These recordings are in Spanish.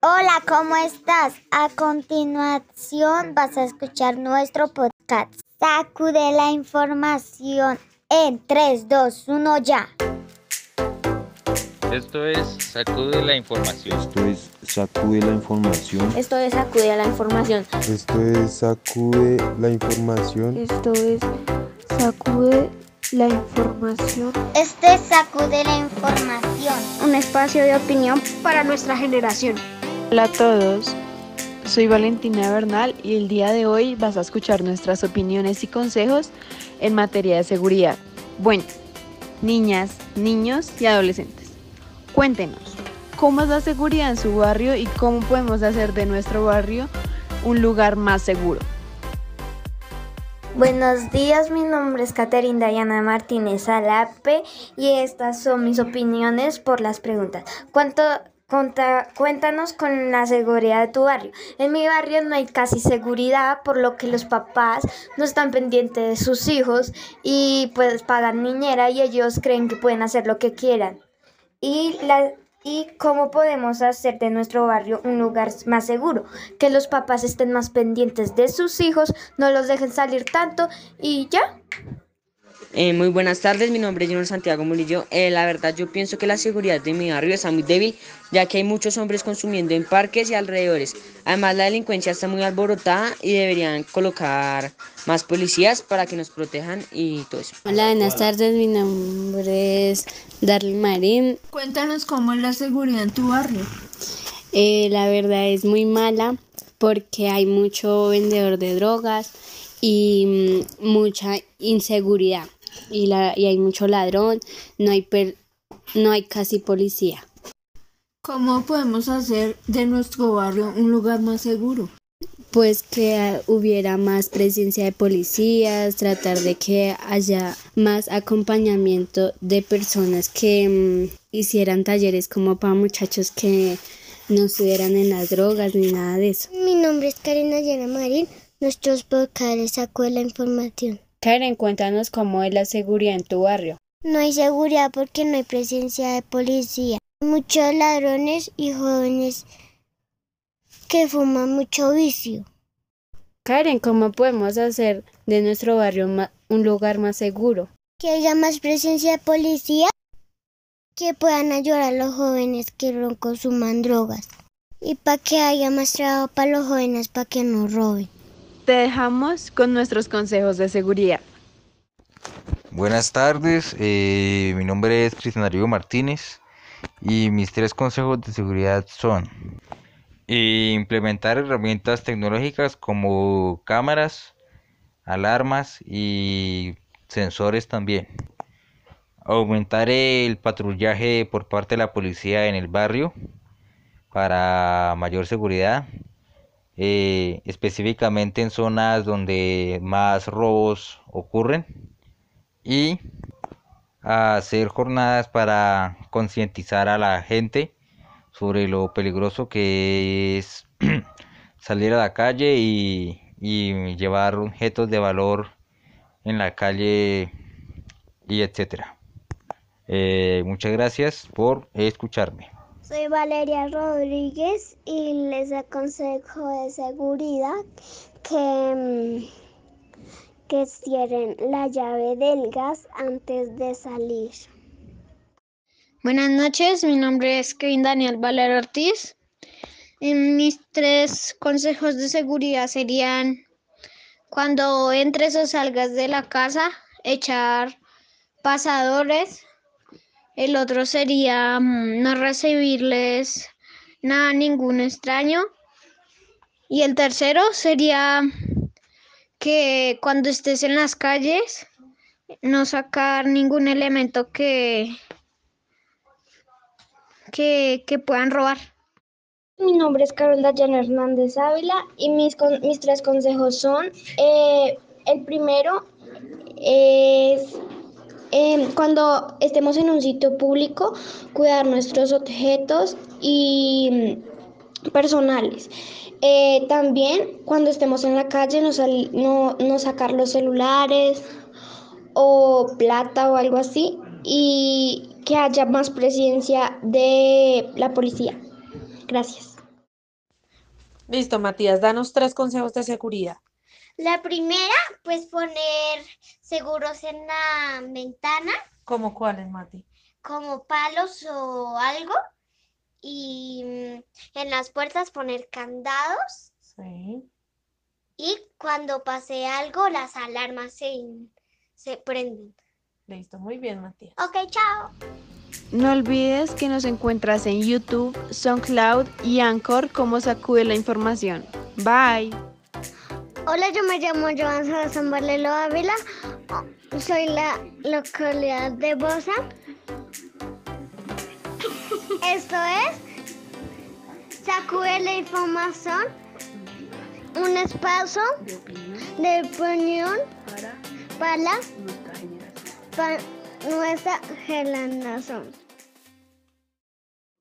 Hola, ¿cómo estás? A continuación vas a escuchar nuestro podcast. Sacude la información en 3, 2, 1 ya. Esto es Sacude la información. Esto es Sacude la información. Esto es Sacude la información. Esto es Sacude la información. Esto es Sacude la información. Esto es Sacude la información. Un espacio de opinión para nuestra generación. Hola a todos. Soy Valentina Bernal y el día de hoy vas a escuchar nuestras opiniones y consejos en materia de seguridad. Bueno, niñas, niños y adolescentes, cuéntenos, ¿cómo es la seguridad en su barrio y cómo podemos hacer de nuestro barrio un lugar más seguro? Buenos días, mi nombre es Caterina Dayana Martínez Alape y estas son mis opiniones por las preguntas. ¿Cuánto, Conta, cuéntanos con la seguridad de tu barrio. En mi barrio no hay casi seguridad, por lo que los papás no están pendientes de sus hijos y pues pagan niñera y ellos creen que pueden hacer lo que quieran. Y la, y cómo podemos hacer de nuestro barrio un lugar más seguro, que los papás estén más pendientes de sus hijos, no los dejen salir tanto y ya. Eh, muy buenas tardes, mi nombre es Junior Santiago Murillo. Eh, la verdad yo pienso que la seguridad de mi barrio está muy débil, ya que hay muchos hombres consumiendo en parques y alrededores. Además la delincuencia está muy alborotada y deberían colocar más policías para que nos protejan y todo eso. Hola, buenas tardes, mi nombre es Darlene Marín. Cuéntanos cómo es la seguridad en tu barrio. Eh, la verdad es muy mala porque hay mucho vendedor de drogas y mm, mucha inseguridad y, la, y hay mucho ladrón, no hay, per, no hay casi policía. ¿Cómo podemos hacer de nuestro barrio un lugar más seguro? Pues que hubiera más presencia de policías, tratar de que haya más acompañamiento de personas que mmm, hicieran talleres como para muchachos que no estuvieran en las drogas ni nada de eso. Mi nombre es Karina Llena Marín, nuestros vocales sacó la información. Karen, cuéntanos cómo es la seguridad en tu barrio. No hay seguridad porque no hay presencia de policía. Muchos ladrones y jóvenes que fuman mucho vicio. Karen, ¿cómo podemos hacer de nuestro barrio un lugar más seguro? Que haya más presencia de policía que puedan ayudar a los jóvenes que no consuman drogas. Y para que haya más trabajo para los jóvenes para que no roben. Te dejamos con nuestros consejos de seguridad. Buenas tardes, eh, mi nombre es Cristian Darío Martínez y mis tres consejos de seguridad son implementar herramientas tecnológicas como cámaras, alarmas y sensores también. Aumentar el patrullaje por parte de la policía en el barrio para mayor seguridad eh, específicamente en zonas donde más robos ocurren y hacer jornadas para concientizar a la gente sobre lo peligroso que es salir a la calle y, llevar objetos de valor en la calle y etcétera. Eh, muchas gracias por escucharme. Soy Valeria Rodríguez y les aconsejo de seguridad que, que cierren la llave del gas antes de salir. Buenas noches, mi nombre es Kevin Daniel Valero Ortiz. Y mis tres consejos de seguridad serían cuando entres o salgas de la casa, echar pasadores el otro sería mm, no recibirles nada, ningún extraño. Y el tercero sería que cuando estés en las calles, no sacar ningún elemento que, que, que puedan robar. Mi nombre es Carol Dayana Hernández Ávila y mis, mis tres consejos son, eh, el primero es eh, cuando estemos en un sitio público, cuidar nuestros objetos y mm, personales. Eh, también cuando estemos en la calle, no, no sacar los celulares o plata o algo así y que haya más presencia de la policía. Gracias. Listo, Matías, danos tres consejos de seguridad. La primera, pues poner seguros en la ventana, ¿Cómo cuáles, Mati? como palos o algo. Y mm, en las puertas poner candados. Sí. Y cuando pase algo, las alarmas se, se prenden. Listo, muy bien, Matías. Ok, chao. No olvides que nos encuentras en YouTube, SoundCloud y Anchor como Sacude la Información. Bye. Hola, yo me llamo Joan Salazar Valelo Ávila. Soy la localidad de Bosa. Esto es Sacude la Información, un espacio de opinión para, para nuestra generación.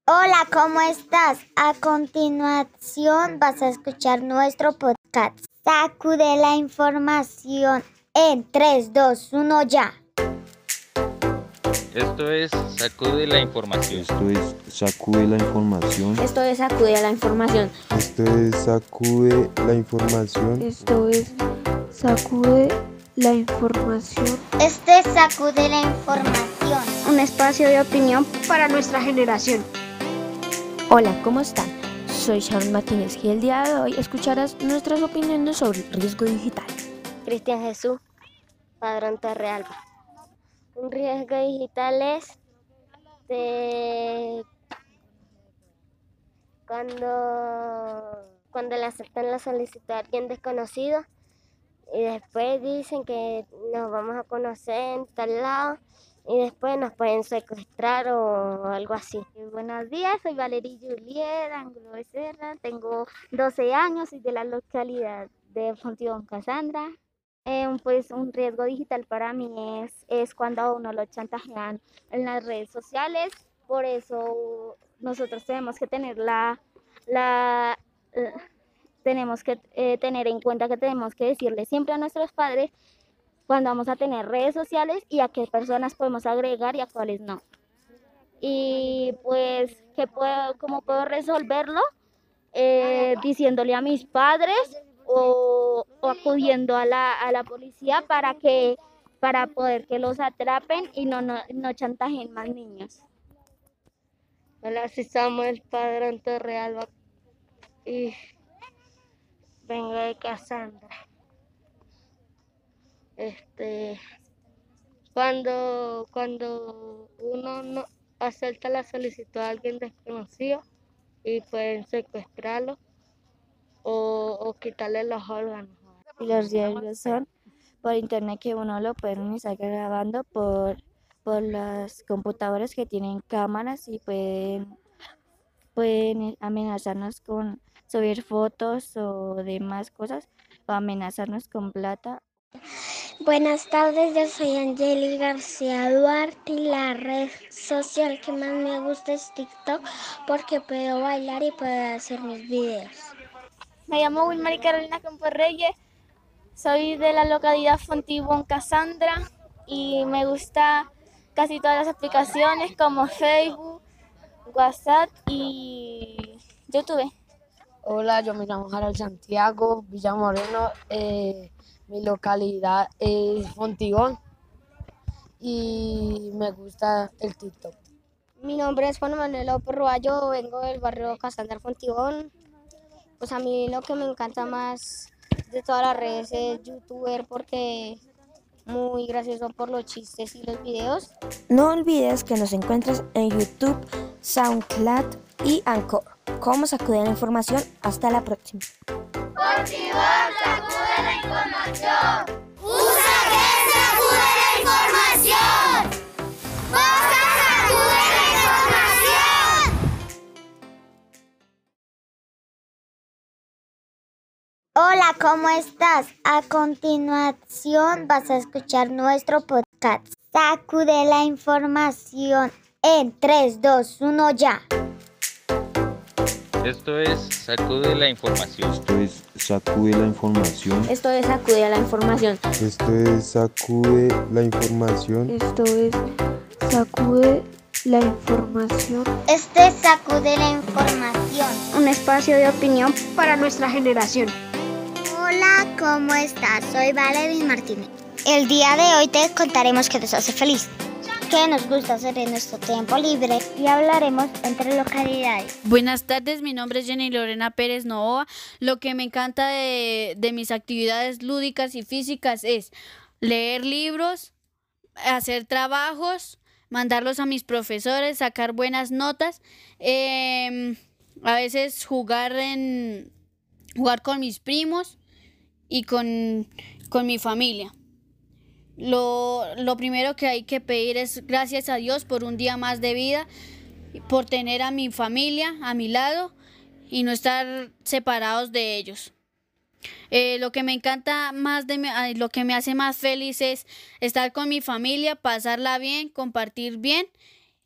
Hola, ¿cómo estás? A continuación vas a escuchar nuestro podcast. Sacude la información en 3, 2, 1 ya. Esto es Sacude la información. Esto es Sacude la información. Esto es Sacude la información. Esto es Sacude la información. Esto es Sacude la información. Este es Sacude la información. Un espacio de opinión para nuestra generación. Hola, ¿cómo están? Soy Sharon Martínez y el día de hoy escucharás nuestras opiniones sobre el riesgo digital. Cristian Jesús, Padrón Torrealba. Un riesgo digital es de cuando, cuando le aceptan la solicitud a alguien desconocido y después dicen que nos vamos a conocer en tal lado y después nos pueden secuestrar o algo así. Buenos días, soy Valeria Juliet Angulo Becerra, tengo 12 años y de la localidad de Fontibón Casandra. Eh, pues un riesgo digital para mí es, es cuando a uno lo chantajean en las redes sociales, por eso nosotros tenemos que tener la, la, eh, tenemos que eh, tener en cuenta que tenemos que decirle siempre a nuestros padres cuando vamos a tener redes sociales y a qué personas podemos agregar y a cuáles no. Y pues, ¿qué puedo, ¿cómo puedo resolverlo? Eh, diciéndole a mis padres o, acudiendo a la, a la policía para que para poder que los atrapen y no, no, no chantajen más niños. Hola, soy Samuel Padrón Torrealba y vengo de Casandra. Este, cuando, cuando uno no acepta la solicitud a alguien desconocido y pueden secuestrarlo o, o quitarle los órganos. Y los riesgos son por internet que uno lo pueden estar grabando por, por las computadoras que tienen cámaras y pueden, pueden amenazarnos con subir fotos o demás cosas o amenazarnos con plata Buenas tardes, yo soy Angeli García Duarte y la red social que más me gusta es TikTok porque puedo bailar y puedo hacer mis videos. Me llamo Wilmary Carolina Campos Reyes, soy de la localidad Fontibón Casandra y me gusta casi todas las aplicaciones como Facebook, WhatsApp y YouTube. Hola, yo me llamo Harold Santiago Villamoreno. Eh, mi localidad es Fontibón y me gusta el TikTok. Mi nombre es Juan Manuel López Ruballo, vengo del barrio Casandra Fontibón. Pues a mí lo que me encanta más de todas las redes es youtuber porque muy gracioso por los chistes y los videos. No olvides que nos encuentras en YouTube, SoundCloud y Anchor. ¿Cómo sacudir la información? Hasta la próxima. Fontibón sacude la información. Usa que sacude la información. Sacude la información. Hola, ¿cómo estás? A continuación vas a escuchar nuestro podcast. Sacude la información en 3, 2, 1 ya. Esto es Sacude la información. Esto es Sacude la información. Esto es Sacude la información. Esto es Sacude la información. Esto es Sacude la información. Este es Sacude la información. Un espacio espacio de opinión para nuestra generación. Hola, ¿cómo estás? Soy Valerie Martínez. El día de hoy te contaremos qué nos hace feliz, qué nos gusta hacer en nuestro tiempo libre y hablaremos entre localidades. Buenas tardes, mi nombre es Jenny Lorena Pérez Novoa. Lo que me encanta de, de mis actividades lúdicas y físicas es leer libros, hacer trabajos, mandarlos a mis profesores, sacar buenas notas, em, a veces jugar en jugar con mis primos y con, con mi familia. Lo, lo primero que hay que pedir es gracias a Dios por un día más de vida, por tener a mi familia a mi lado y no estar separados de ellos. Eh, lo que me encanta más de mi- lo que me hace más feliz es estar con mi familia, pasarla bien, compartir bien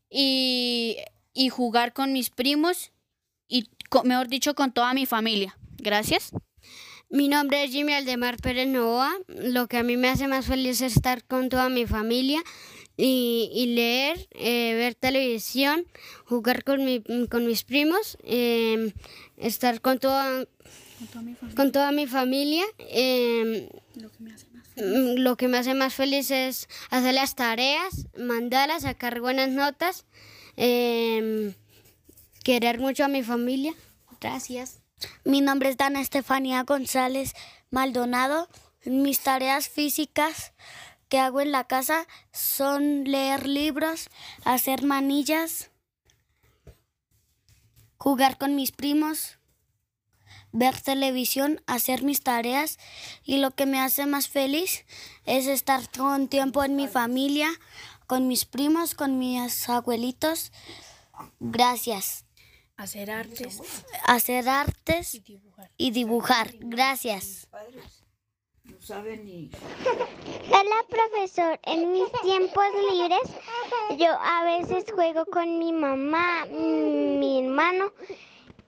y, y jugar con mis primos y mejor dicho con toda mi familia. Gracias. Mi nombre es Jimmy Aldemar Pérez Novoa. Lo que a mí me hace más feliz es estar con toda mi familia y, y leer, eh, ver televisión, jugar con, mi- con mis primos, eh, estar con toda, con toda mi familia. eh, mm, lo que me hace más feliz es hacer las tareas, mandarlas, sacar buenas notas, eh, querer mucho a mi familia. Gracias. Mi nombre es Dana Estefanía González Maldonado. Mis tareas físicas que hago en la casa son leer libros, hacer manillas, jugar con mis primos, ver televisión, hacer mis tareas y lo que me hace más feliz es estar con tiempo en mi familia, con mis primos, con mis abuelitos. Gracias. Hacer artes. Hacer artes y dibujar. Gracias. Hola profesor, en mis tiempos libres yo a veces juego con mi mamá, mi hermano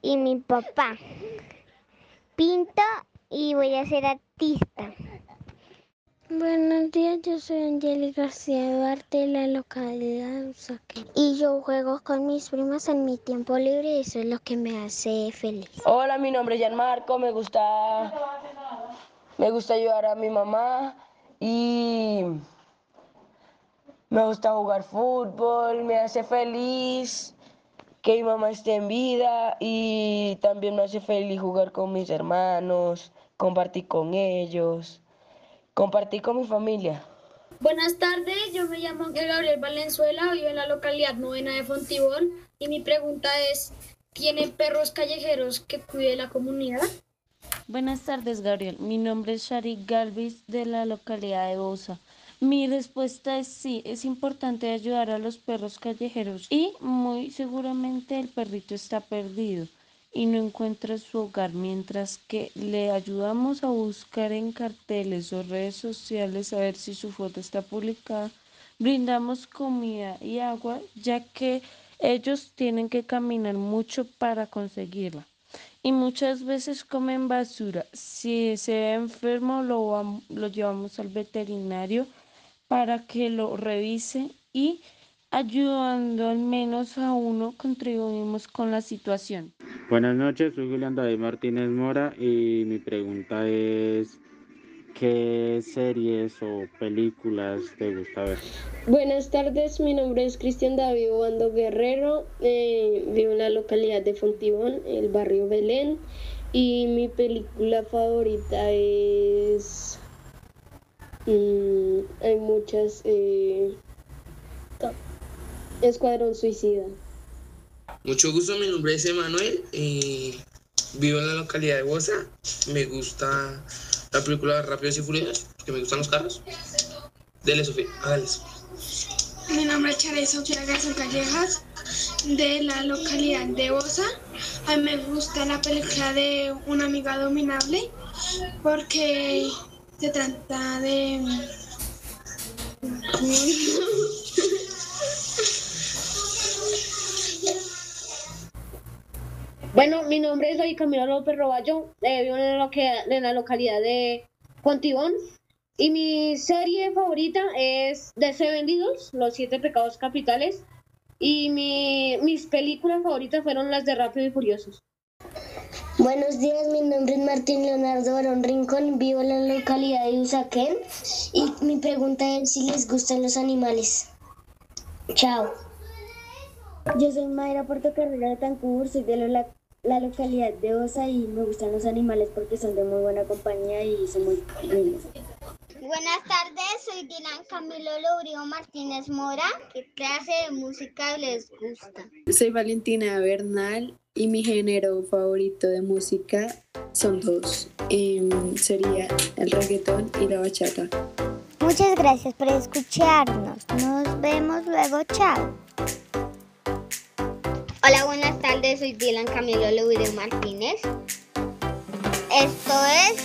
y mi papá. Pinto y voy a ser artista. Buenos días, yo soy Angeli García Duarte de la localidad de Usaquén. Y yo juego con mis primas en mi tiempo libre y eso es lo que me hace feliz. Hola, mi nombre es Gianmarco, me gusta me gusta ayudar a mi mamá y me gusta jugar fútbol, me hace feliz que mi mamá esté en vida y también me hace feliz jugar con mis hermanos, compartir con ellos, compartir con mi familia. Buenas tardes, yo me llamo Gabriel Valenzuela, vivo en la localidad novena de Fontibón y mi pregunta es, ¿tienen perros callejeros que cuide la comunidad? Buenas tardes, Gabriel. Mi nombre es Sharik Galvis de la localidad de Bosa. Mi respuesta es sí, es importante ayudar a los perros callejeros y muy seguramente el perrito está perdido y no encuentra su hogar, mientras que le ayudamos a buscar en carteles o redes sociales a ver si su foto está publicada. Brindamos comida y agua, ya que ellos tienen que caminar mucho para conseguirla y muchas veces comen basura. Si se ve enfermo, lo, lo llevamos al veterinario para que lo revise y ayudando al menos a uno contribuimos con la situación. Buenas noches, soy Julián David Martínez Mora y mi pregunta es ¿qué series o películas te gusta ver? Buenas tardes, mi nombre es Cristian David Obando Guerrero, eh, vivo en la localidad de Fontibón, el barrio Belén, y mi película favorita es... mm, hay muchas... eh, Escuadrón Suicida. Mucho gusto, mi nombre es Emanuel, eh, vivo en la localidad de Bosa, me gusta la película Rápidos y Furiosos, porque me gustan los carros. Dele, Sofía, hágale. Mi nombre es Charey Sofía Garzón Callejas, de la localidad de Bosa. A mí me gusta la película de Una amiga dominable porque se trata de... Bueno, mi nombre es David Camilo López Roballo, eh, vivo en la, loca- en la localidad de Fontibón y mi serie favorita es DC Vendidos, Los Siete Pecados Capitales y mi, mis películas favoritas fueron las de Rápido y Furiosos. Buenos días, mi nombre es Martín Leonardo Barón Rincón, vivo en la localidad de Usaquén y mi pregunta es si les gustan los animales. Chao. Yo soy Mayra Portocarrera de Tancur, soy de la, la localidad de Osa y me gustan los animales porque son de muy buena compañía y son muy lindos. Buenas tardes, soy Dylan Camilo Lourio Martínez Mora. ¿Qué clase de música les gusta? Soy Valentina Bernal y mi género favorito de música son dos. Em, sería el reggaetón y la bachata. Muchas gracias por escucharnos. Nos vemos luego. Chao. Hola, buenas tardes, soy Dylan Camilo Lourio Martínez. Esto es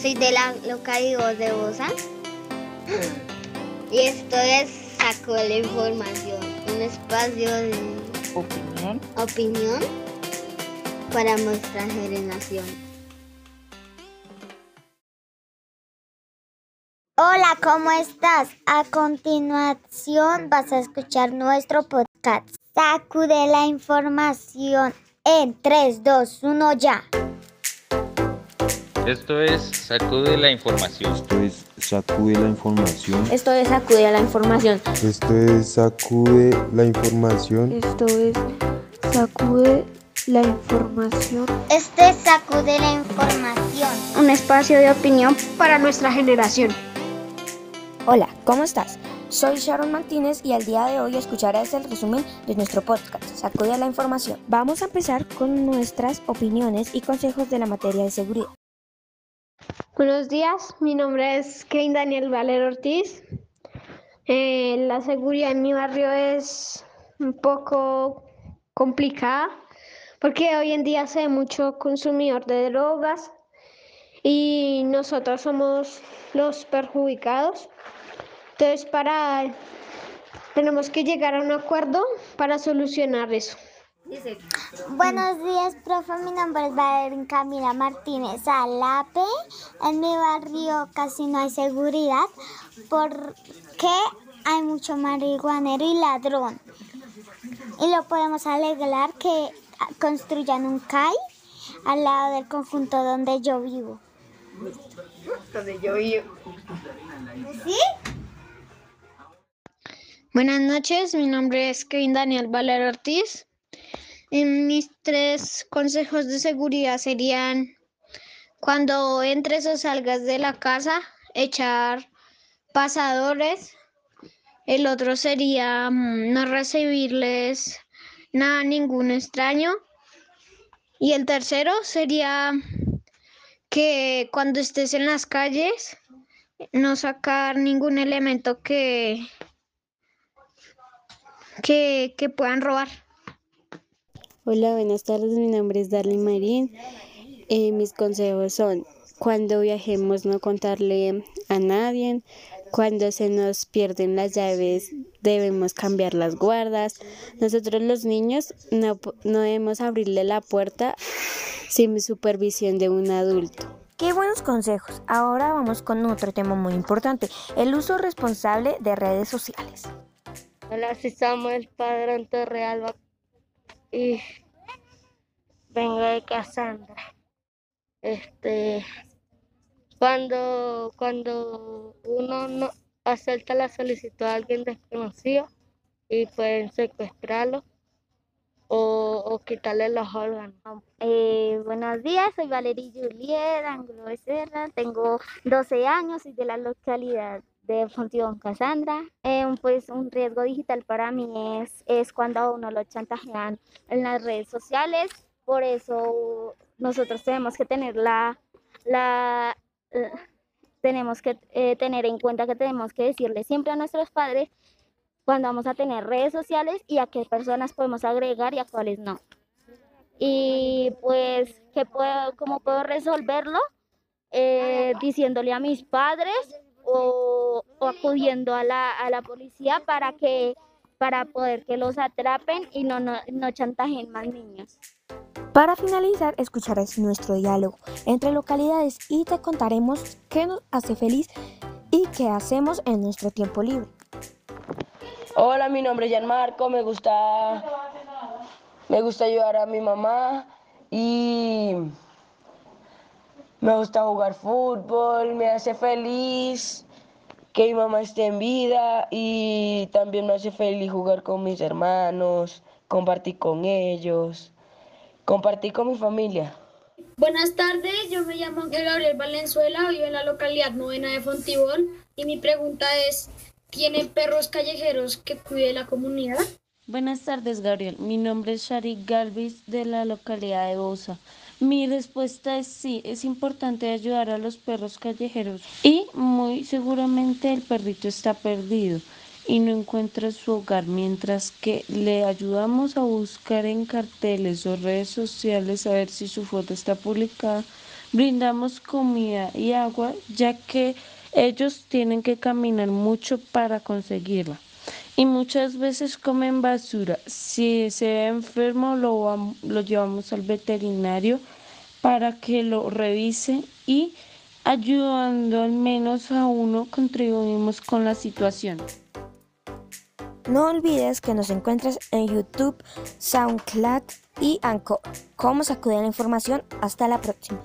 soy de la localidad de Bosa. Y esto es Saco de la Información, un espacio de opinión, opinión para nuestra generación. Hola, ¿cómo estás? A continuación vas a escuchar nuestro podcast. Sacude la información en 3, 2, 1 ya. Esto es Sacude la Información. Esto es Sacude la Información. Esto es Sacude la Información. Esto es Sacude la Información. Esto es Sacude la Información. Este es Sacude la Información. Un espacio de opinión para nuestra generación. Hola, ¿cómo estás? Soy Sharon Martínez y al día de hoy escucharás el resumen de nuestro podcast, Sacude la Información. Vamos a empezar con nuestras opiniones y consejos de la materia de seguridad. Buenos días, mi nombre es Kane Daniel Valero Ortiz. Eh, la seguridad en mi barrio es un poco complicada porque hoy en día se ve mucho consumidor de drogas y nosotros somos los perjudicados. Entonces, para tenemos que llegar a un acuerdo para solucionar eso. Buenos días, profe. Mi nombre es Valerín Camila Martínez Alape. En mi barrio casi no hay seguridad porque hay mucho marihuanero y ladrón. Y lo podemos alegrar que construyan un CAI al lado del conjunto donde yo vivo. Donde yo vivo. ¿Sí? Buenas noches, mi nombre es Kevin Daniel Valero Ortiz. Mis tres consejos de seguridad serían cuando entres o salgas de la casa, echar pasadores. El otro sería mm, no recibirles nada, ningún extraño. Y el tercero sería que cuando estés en las calles, no sacar ningún elemento que, que, que puedan robar. Hola, buenas tardes. Mi nombre es Darlene Marín. Eh, mis consejos son, cuando viajemos no contarle a nadie. Cuando se nos pierden las llaves debemos cambiar las guardas. Nosotros los niños no, no debemos abrirle la puerta sin supervisión de un adulto. Qué buenos consejos. Ahora vamos con otro tema muy importante, el uso responsable de redes sociales. Hola, soy Samuel Padrón Torrealba y vengo de Casandra. Este, cuando, cuando uno no acepta la solicitud a alguien desconocido y pueden secuestrarlo o, quitarle los órganos. Eh, buenos días, soy Valeria Juliet Angulo tengo 12 años y de la localidad de Fontibón Casandra. Eh, pues un riesgo digital para mí es, es cuando a uno lo chantajean en las redes sociales, por eso nosotros tenemos que tener la, la eh, tenemos que eh, tener en cuenta que tenemos que decirle siempre a nuestros padres cuando vamos a tener redes sociales y a qué personas podemos agregar y a cuáles no. Y pues, ¿qué puedo, ¿cómo puedo resolverlo? Eh, diciéndole a mis padres o, o acudiendo a la, a la, policía para, que, para poder que los atrapen y no, no, no chantajen más niños. Para finalizar, escucharás nuestro diálogo entre localidades y te contaremos qué nos hace feliz y qué hacemos en nuestro tiempo libre. Hola, mi nombre es Gianmarco, me gusta, me gusta ayudar a mi mamá y me gusta jugar fútbol, me hace feliz que mi mamá esté en vida y también me hace feliz jugar con mis hermanos, compartir con ellos, compartir con mi familia. Buenas tardes, yo me llamo Gabriel Valenzuela, vivo en la localidad novena de Fontibón y mi pregunta es, ¿tienen perros callejeros que cuide la comunidad? Buenas tardes, Gabriel. Mi nombre es Sharik Galvis de la localidad de Bosa. Mi respuesta es sí, es importante ayudar a los perros callejeros y muy seguramente el perrito está perdido y no encuentra su hogar, mientras que le ayudamos a buscar en carteles o redes sociales a ver si su foto está publicada. Brindamos comida y agua, ya que ellos tienen que caminar mucho para conseguirla. Y muchas veces comen basura. Si se ve enfermo, lo, lo llevamos al veterinario para que lo revise y ayudando al menos a uno contribuimos con la situación. No olvides que nos encuentres en YouTube, SoundCloud y Anchor. ¿Cómo sacudir la información? Hasta la próxima.